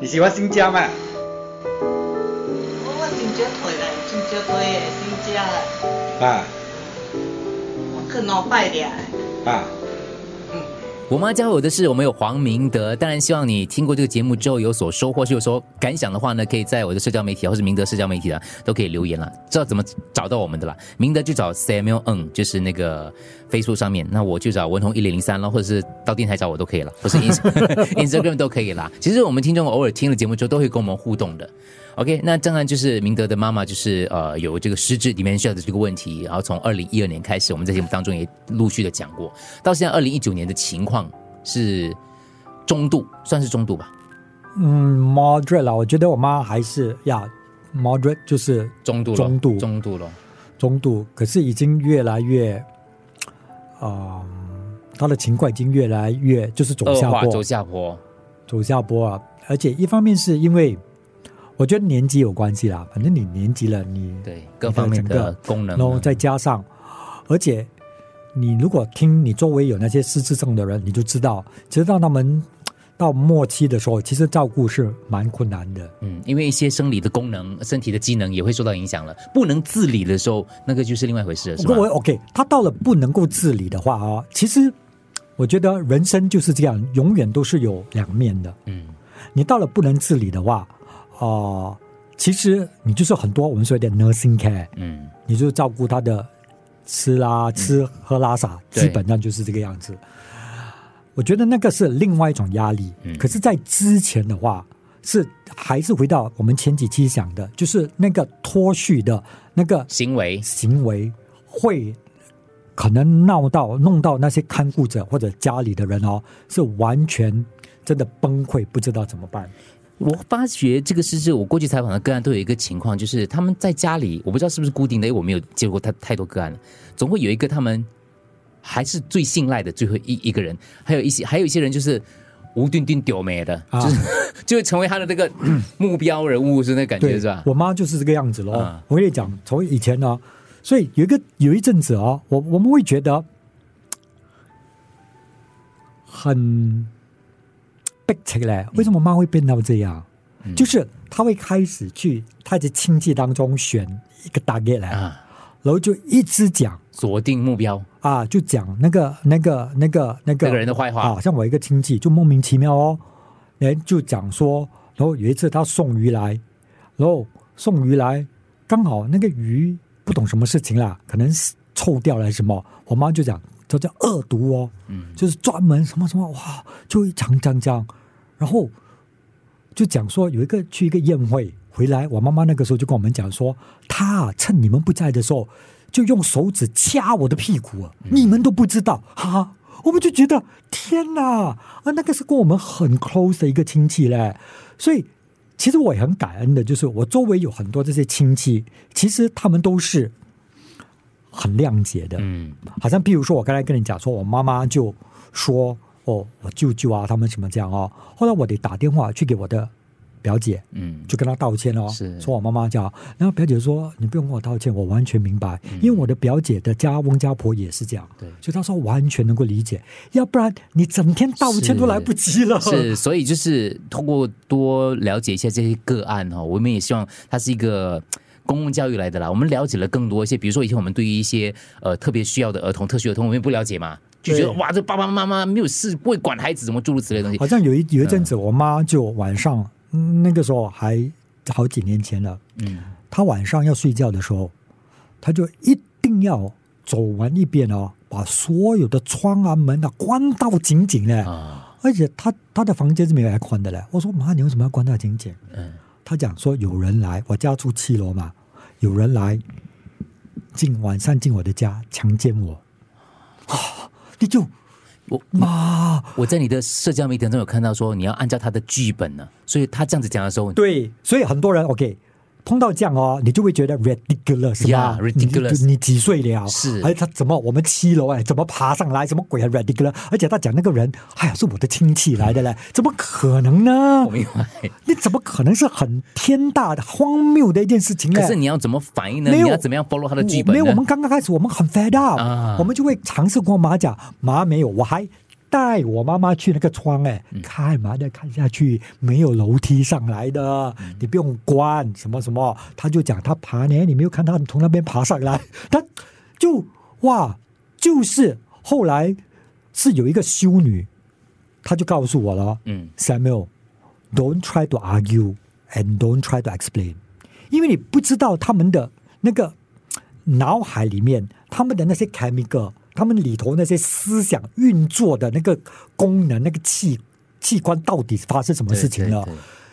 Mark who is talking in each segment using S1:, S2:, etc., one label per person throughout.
S1: 你喜欢新家吗？
S2: 我我真少退来，真少退的新家的，
S1: 啊
S2: 我去两摆俩的。
S1: 啊，
S3: 我妈教我的是，我们有黄明德。当然，希望你听过这个节目之后有所收获，是有所感想的话呢，可以在我的社交媒体或是明德社交媒体啊，都可以留言了。知道怎么找到我们的啦？明德就找 Samuel N，就是那个 Facebook 上面。那我就找文红一零零三了，或者是到电台找我都可以了，或是 Ins- Instagram 都可以啦。其实我们听众偶尔听了节目之后，都会跟我们互动的。OK，那当然就是明德的妈妈，就是呃有这个失智 dementia 的这个问题，然后从二零一二年开始，我们在节目当中也陆续的讲过，到现在二零一九年的情况是中度，算是中度吧，
S4: 嗯，moderate 啦，我觉得我妈还是呀，moderate 就是
S3: 中度，
S4: 中度。
S3: 中度了。
S4: 中度，可是已经越来越，啊、她的情况已经越来越就是走下坡，
S3: 走下坡，
S4: 走下坡啊！而且一方面是因为我觉得年纪有关系啦，反正你年纪了，你
S3: 对各方面的功能，
S4: 然后再加上，而且你如果听你周围有那些失智症的人，你就知道，其实当他们 到末期的时候，其实照顾是蛮困难的。
S3: 嗯，因为一些生理的功能、身体的机能也会受到影响了，不能自理的时候，那个就是另外一回事了，是吧
S4: 不过？我 OK，他到了不能够自理的话啊，其实我觉得人生就是这样，永远都是有两面的。
S3: 嗯，
S4: 你到了不能自理的话，啊、其实你就是很多我们所谓的 nursing care，
S3: 嗯，
S4: 你就照顾他的吃啦、吃喝拉撒，
S3: 对。
S4: 基本上就是这个样子。我觉得那个是另外一种压力，
S3: 嗯。
S4: 可是，在之前的话，是还是回到我们前几期讲的，就是那个脱序的那个
S3: 行为。
S4: 行为会可能闹到弄到那些看顾者或者家里的人哦，是完全真的崩溃，不知道怎么办。
S3: 我发觉这个事是，我过去采访的个案都有一个情况，就是他们在家里，我不知道是不是固定的，因为我没有接过太太多个案了，总会有一个他们还是最信赖的最后一一个人，还有一些 还有一些人就是无端端丢没的，
S4: 啊
S3: 就是就会成为他的那个目标人物，是那感觉是吧？
S4: 我妈就是这个样子咯。
S3: 啊
S4: 我跟你讲，从以前呢，所以有一个有一阵子啊，我我们会觉得很逼起来。为什么妈会变到这样？
S3: 嗯。
S4: 就是她会开始去她的亲戚当中选一个 target 来，
S3: 啊，
S4: 然后就一直讲。
S3: 锁定目标，
S4: 啊，就讲那个、那个、那个、那个
S3: 那个人的坏话。
S4: 啊，像我一个亲戚就莫名其妙哦，人，就讲说，然后有一次他送鱼来，然后送鱼来，刚好那个鱼不懂什么事情啦，可能是臭掉了什么，我妈就讲这叫恶毒哦，
S3: 嗯，
S4: 就是专门什么什么哇，就一讲讲讲，然后就讲说有一个去一个宴会回来，我妈妈那个时候就跟我们讲说，她啊趁你们不在的时候，就用手指掐我的屁股啊，你们都不知道哈。我们就觉得天哪，啊，那个是跟我们很 close 的一个亲戚嘞，所以其实我也很感恩的，就是我周围有很多这些亲戚，其实他们都是很谅解的，
S3: 嗯。
S4: 好像比如说我刚才跟你讲说，我妈妈就说哦，我舅舅啊，他们什么这样哦，后来我得打电话去给我的表姐，
S3: 嗯，
S4: 就跟她道歉哦，
S3: 是。
S4: 说我妈妈这样，然后表姐说你不用跟我道歉，我完全明白，因为我的表姐的家翁家婆也是这样，
S3: 对。
S4: 所以她说完全能够理解，要不然你整天道歉都来不及了，
S3: 是，所以就是通过多了解一下这些个案哈，我们也希望它是一个。公共教育来的啦，我们了解了更多一些，比如说以前我们对于一些呃特别需要的儿童、特需儿童，我们不了解嘛，就觉得哇，这爸爸妈妈没有事，不会管孩子怎么诸如此类的东西。
S4: 好像有一有一阵子，我妈就晚上、嗯那个时候还好几年前了，
S3: 嗯，
S4: 她晚上要睡觉的时候，她就一定要走完一遍哦，把所有的窗啊门啊关到紧紧的，
S3: 啊，
S4: 而且她她的房间是没有 aircon 的嘞。我说妈，你为什么要关到紧紧？
S3: 嗯，
S4: 她讲说有人来，我家住七楼嘛，有人来进晚上进我的家强奸我，啊，你就
S3: 我
S4: 妈。
S3: 我在你的社交媒体当中有看到说你要按照他的剧本呢，所以他这样子讲的时候，
S4: 对，所以很多人 OK 碰到这样哦，你就会觉得 ridiculous 是吧
S3: Yeah, ridiculous
S4: 你你几岁了？
S3: 是
S4: 而且，他怎么我们七楼哎，怎么爬上来？什么鬼啊 ridiculous？而且他讲那个人，哎呀，是我的亲戚来的嘞，怎么可能呢
S3: 我？明白。
S4: 你怎么可能是很天大的荒谬的一件事情呢？
S3: 可是你要怎么反应呢？你要怎么样 follow 他的剧本？
S4: 没有，我们刚刚开始，我们很 fed up，、
S3: 啊
S4: 我们就会尝试跟我妈讲，妈没有，我还带我妈妈去那个窗，哎，看嘛的看下去，没有楼梯上来的，你不用关什么什么。他就讲他爬呢，你没有看他从那边爬上来，他就哇，就是后来是有一个修女，他就告诉我了，
S3: 嗯
S4: ，Samuel，don't try to argue and don't try to explain，因为你不知道他们的那个脑海里面，他们的那些 chemical。他们里头那些思想运作的那个功能、那个器器官到底发生什么事情了？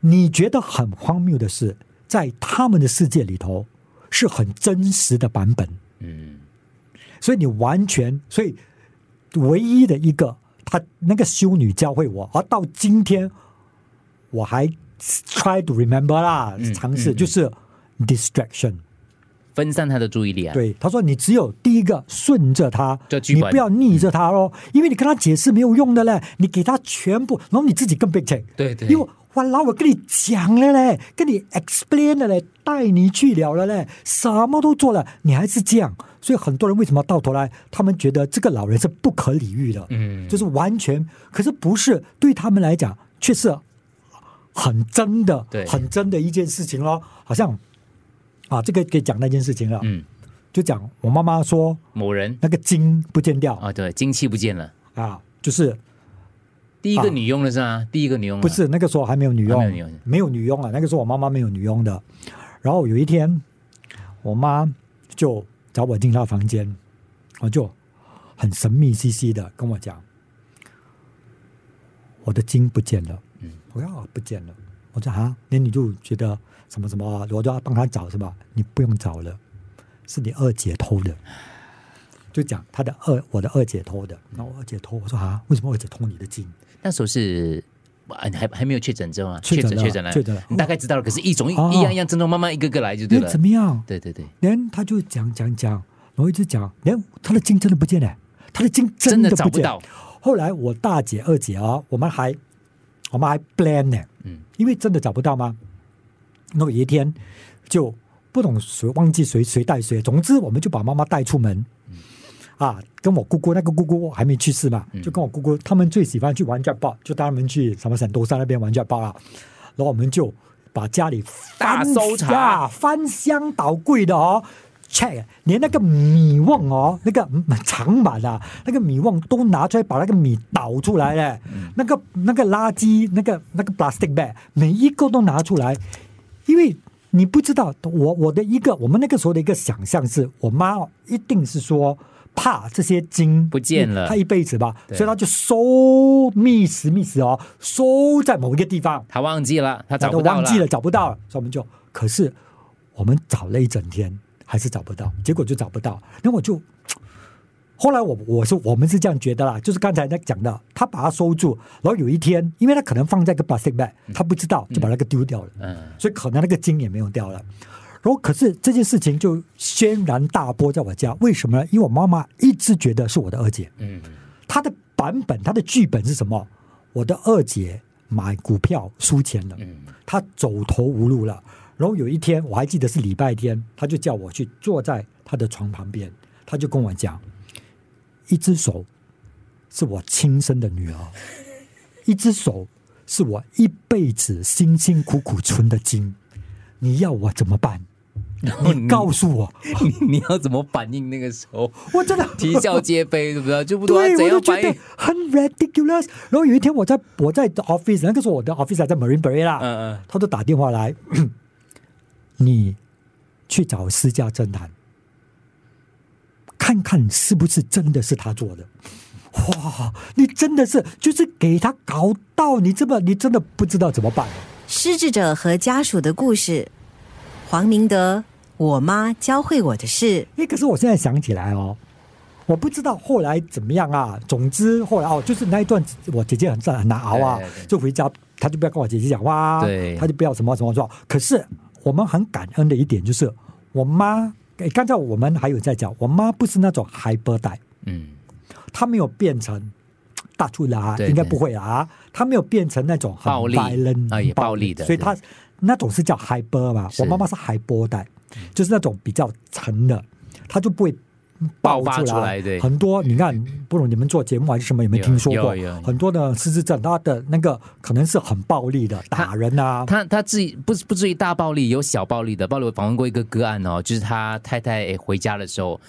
S4: 你觉得很荒谬的是，在他们的世界里头是很真实的版本。
S3: 嗯，
S4: 所以你完全，所以唯一的一个，他那个修女教会我，而到今天我还 try to remember 啦，尝试就是 distraction。
S3: 分散他的注意力啊！
S4: 对，他说你只有第一个顺着他，你不要逆着他喽，因为你跟他解释没有用的嘞，你给他全部，然后你自己更被请。
S3: 对对，
S4: 因为哇，老我跟你讲了嘞，跟你 explain 了嘞，带你去了了嘞，什么都做了，你还是这样，所以很多人为什么到头来，他们觉得这个老人是不可理喻的，
S3: 嗯，
S4: 就是完全，可是不是对他们来讲，却是很真的，
S3: 对，
S4: 很真的一件事情咯，好像。啊，这个可以讲那件事情了。
S3: 嗯，
S4: 就讲我妈妈说
S3: 某人
S4: 那个精不见掉
S3: 啊，对，精气不见了
S4: 啊，就是
S3: 第一个女佣了是吗？第一个女佣
S4: 不是那个时候还没有女佣，没有女佣啊。那个时候我妈妈没有女佣的。然后有一天，我妈就找我进她房间，我就很神秘兮兮的跟我讲，我的精不见了。嗯，我说啊，不见了。我说啊，那你就觉得。什么什么，我就要帮他找是吧？你不用找了，是你二姐偷的。就讲他的二，我的二姐偷的。那我二姐偷，我说啊，为什么二姐偷你的金？
S3: 那时候是还还没有确诊症啊，
S4: 确诊
S3: 确诊
S4: 了，确诊了。
S3: 你大概知道了，可是一种一样一样症状，慢慢一个个来就对了。
S4: 怎么样？
S3: 对对对。
S4: 连他就讲讲讲，然后一直讲，连他的金真的不见了，他的金
S3: 真
S4: 的
S3: 找不到。
S4: 后来我大姐、二姐啊，我们还我们还 plan 呢，嗯，因为真的找不到吗？那有一天，就不懂谁忘记谁谁带谁，总之我们就把妈妈带出门，啊，跟我姑姑那个姑姑还没去世嘛，就跟我姑姑他们最喜欢去玩 j 包，就带他们去什么省都山那边玩 j 包啊，然后我们就把家里
S3: 大搜查，
S4: 翻箱倒柜的哦，check，连那个米瓮哦，那个长满啊，那个米瓮都拿出来，把那个米倒出来嘞，那个那个垃圾，那个那个 plastic bag，每一个都拿出来。因为你不知道，我我的一个我们那个时候的一个想象是，我妈一定是说怕这些金
S3: 不见了，
S4: 她一辈子吧，所以她就收密实密实哦，收在某一个地方。
S3: 她忘记了，她找不
S4: 到了，忘记了，找不到了，所以我们就，可是我们找了一整天，还是找不到，结果就找不到，那我就。后来我我是我们是这样觉得啦，就是刚才在讲的，他把它收住，然后有一天，因为他可能放在个 plastic bag，他不知道就把那个丢掉了，嗯，所以可能那个金也没有掉了。然后可是这件事情就轩然大波在我家，为什么呢？因为我妈妈一直觉得是我的二姐，嗯，她的版本，她的剧本是什么？我的二姐买股票输钱了，嗯，她走投无路了。然后有一天我还记得是礼拜天，他就叫我去坐在他的床旁边，他就跟我讲。一只手是我亲生的女儿，一只手是我一辈子辛辛苦苦存的金，你要我怎么办？你告诉我，
S3: 你你要怎么反应？那个时候
S4: 我真的
S3: 啼笑皆非，对不对？就不
S4: 对，
S3: 我
S4: 就觉得很 ridiculous。然后有一天，我在我在 office，那个时候我的 office 在 Marine Bay 啦，嗯嗯，他就打电话来，你去找私家侦探。看看是不是真的是他做的？哇，你真的是就是给他搞到你这么，你真的不知道怎么办。
S1: 失智者和家属的故事，黄明德，我妈教会我的事。
S4: 哎，可是我现在想起来哦，我不知道后来怎么样啊。总之后来哦，就是那一段，我姐姐很很难熬啊，就回家，她就不要跟我姐姐讲话，
S3: 对，
S4: 他就不要什么什么说。可是我们很感恩的一点就是，我妈。哎，刚才我们还有在讲，我妈不是那种海波带，嗯，她没有变成大粗啦，应该不会啊，她没有变成那种
S3: 暴力啊，也暴力的，
S4: 所以她那种是叫海波嘛。我妈妈是海波带，就是那种比较沉的，她就不会
S3: 爆发
S4: 出
S3: 出来对
S4: 很多你看，不如你们做节目还是什么，有没听说过很多的失智症，他的那个可能是很暴力的，打人啊，
S3: 他他至于不不至于大暴力，有小暴力的。暴力我访问过一个个案哦，就是他太太回家的时候，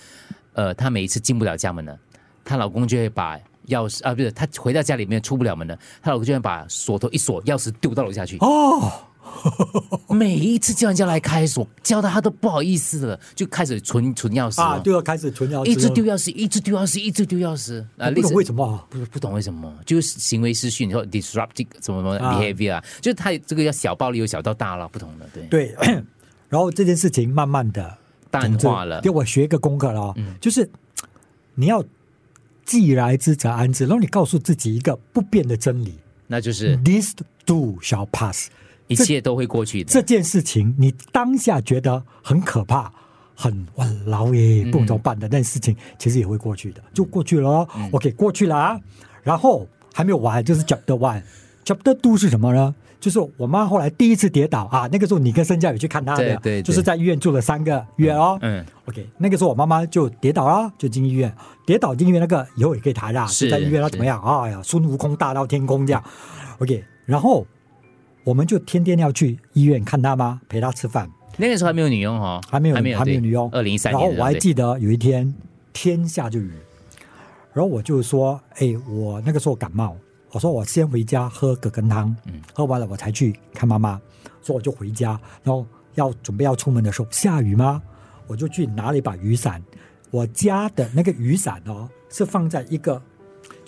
S3: 呃，他每一次进不了家门呢，她老公就会把钥匙啊，不是，她回到家里面出不了门了，她老公就会把锁头一锁，钥匙丢到楼下去。
S4: 哦，
S3: 每一次叫人家来开锁，叫他他都不好意思了，就开始存存钥匙、哦、
S4: 啊，就要开始存钥匙，
S3: 一直丢钥匙，一直丢钥匙，一直丢钥匙啊！
S4: 我不懂为什么啊？
S3: 不不懂为什么，就是行为失序，你说 disruptive 什么什么
S4: 啊。
S3: behavior 啊，就是他这个要小暴力，有小到大了，不同的对。
S4: 对，然后这件事情慢慢的
S3: 淡化了。嗯
S4: 给我学一个功课了哦，就是你要既来之则安之，然后你告诉自己一个不变的真理。
S3: 那就是
S4: ，this too shall pass。
S3: 一切都会过去的。
S4: 这件事情你当下觉得很可怕，很哇老耶
S3: 嗯
S4: 不怎么办的，那事情其实也会过去的，就过去了哦。OK，过
S3: 嗯
S4: 去了啊。然后还没有完，就是 Chapter One，Chapter Two 是什么呢？就是我妈后来第一次跌倒啊，那个时候你跟申佳宇去看她的，
S3: 对对对
S4: 就是在医院住了三个月哦。
S3: 嗯
S4: OK，那个时候我妈妈就跌倒了，就进医院。跌倒进医院那个以后也可以谈啦，
S3: 是
S4: 就在医院她怎么样？哎呀，孙悟空大闹天宫这样。OK，然后我们就天天要去医院看他吗？陪他吃饭，
S3: 那个时候还没有女佣哦，
S4: 还没有
S3: 还没有
S4: 还没有女佣。
S3: 二零一三
S4: 然
S3: 年然，
S4: 后我还记得有一天天下着雨，然后我就说：“哎，我那个时候感冒，我说我先回家喝葛根汤，
S3: 嗯
S4: 喝完了我才去看妈妈。”所以我就回家，然后要准备要出门的时候下雨吗？我就去拿了一把雨伞。我家的那个雨伞哦，是放在一个。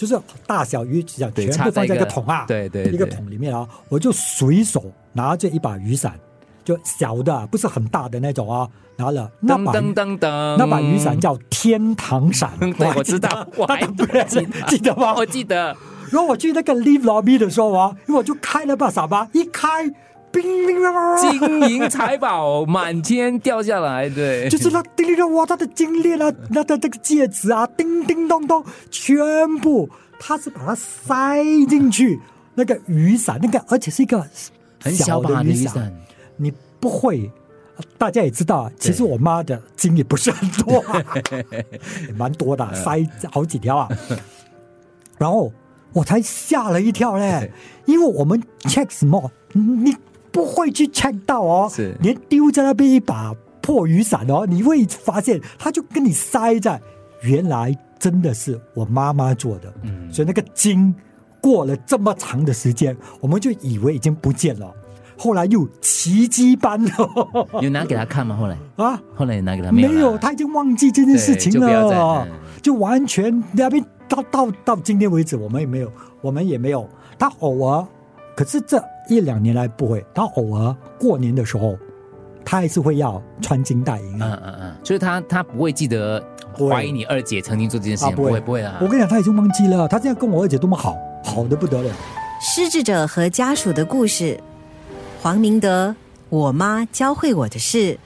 S4: 就是大小雨伞
S3: 对
S4: 全部放在一
S3: 个
S4: 个桶啊，
S3: 对对
S4: 一个桶里面啊，我就随手拿着一把雨伞，就小的，不是很大的那种啊，拿了那把
S3: 噔噔噔噔，
S4: 那把雨伞叫天堂伞，
S3: 对我知道 我还
S4: 不认识
S3: 记得
S4: 记得吗？
S3: 我记得，
S4: 然后我去那个 live lobby 的时候啊，因为我就开了把伞吧，一开，冰冰冰冰，
S3: 金银财宝满天掉下来，对，
S4: 就是那叮铃铃哇，他的金链啊，那的这个戒指啊，叮叮咚咚，全部他是把它塞进去那个雨伞，那个而且是一个
S3: 很小
S4: 的雨伞，你不会。大家也知道，其实我妈的金也不是很多、也蛮多的，塞好几条啊。然后我才吓了一跳嘞，因为我们 check 什么，你不会去 check 到哦，
S3: 是。
S4: 连丢在那边一把破雨伞哦，你会发现它就跟你塞在，原来真的是我妈妈做的，
S3: 嗯。
S4: 所以那个筋过了这么长的时间，我们就以为已经不见了，后来又奇迹般的
S3: 有拿给他看吗？后来，
S4: 啊。
S3: 后来有拿给他
S4: 没
S3: 有啦
S4: 有，他已经忘记这件事情了。就完全那边到到到今天为止，我们也没有，我们也没有。他偶尔，可是这一两年来不会，他偶尔过年的时候，他还是会要穿金戴银
S3: 嗯
S4: 啊。
S3: 嗯嗯，就是他他不会记得怀疑你二姐曾经做这件事
S4: 啊
S3: 情，不会不会啊
S4: 我，跟你讲，他已经忘记了，他现在跟我二姐多么好，好的不得了。
S1: 失智者和家属的故事，黄明德，我妈教会我的事。